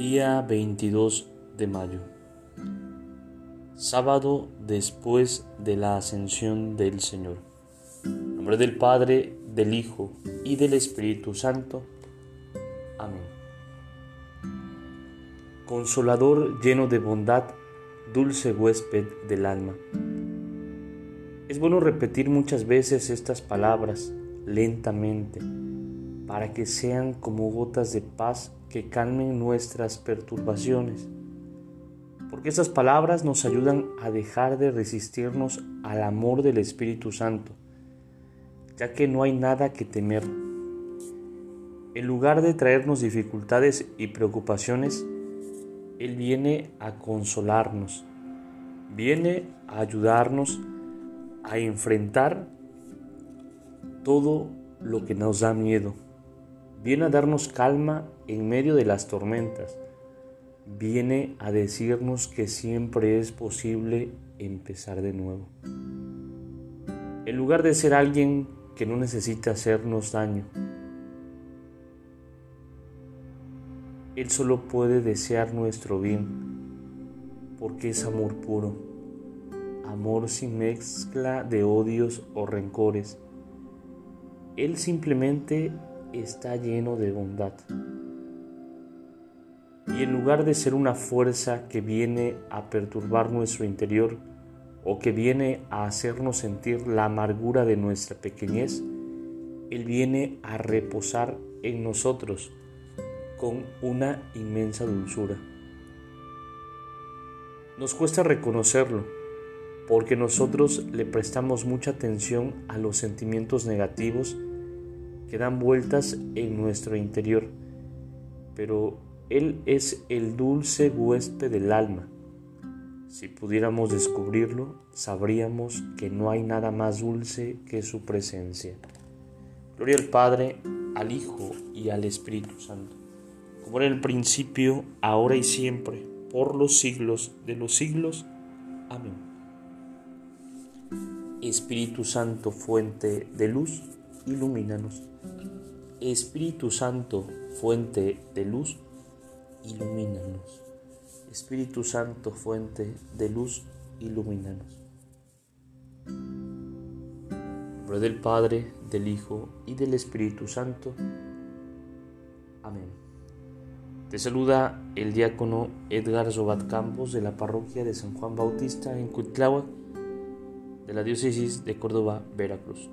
Día 22 de mayo. Sábado después de la ascensión del Señor. En nombre del Padre, del Hijo y del Espíritu Santo. Amén. Consolador lleno de bondad, dulce huésped del alma. Es bueno repetir muchas veces estas palabras lentamente para que sean como gotas de paz que calmen nuestras perturbaciones. Porque esas palabras nos ayudan a dejar de resistirnos al amor del Espíritu Santo, ya que no hay nada que temer. En lugar de traernos dificultades y preocupaciones, Él viene a consolarnos, viene a ayudarnos a enfrentar todo lo que nos da miedo viene a darnos calma en medio de las tormentas, viene a decirnos que siempre es posible empezar de nuevo. En lugar de ser alguien que no necesita hacernos daño, Él solo puede desear nuestro bien, porque es amor puro, amor sin mezcla de odios o rencores. Él simplemente está lleno de bondad. Y en lugar de ser una fuerza que viene a perturbar nuestro interior o que viene a hacernos sentir la amargura de nuestra pequeñez, Él viene a reposar en nosotros con una inmensa dulzura. Nos cuesta reconocerlo porque nosotros le prestamos mucha atención a los sentimientos negativos que dan vueltas en nuestro interior, pero Él es el dulce huésped del alma. Si pudiéramos descubrirlo, sabríamos que no hay nada más dulce que su presencia. Gloria al Padre, al Hijo y al Espíritu Santo, como era en el principio, ahora y siempre, por los siglos de los siglos. Amén. Espíritu Santo, fuente de luz, ilumínanos. Espíritu Santo, fuente de luz, ilumínanos. Espíritu Santo, fuente de luz, ilumínanos. En nombre del Padre, del Hijo y del Espíritu Santo. Amén. Te saluda el diácono Edgar Zobat Campos de la parroquia de San Juan Bautista en Cuitláhuac de la diócesis de Córdoba, Veracruz.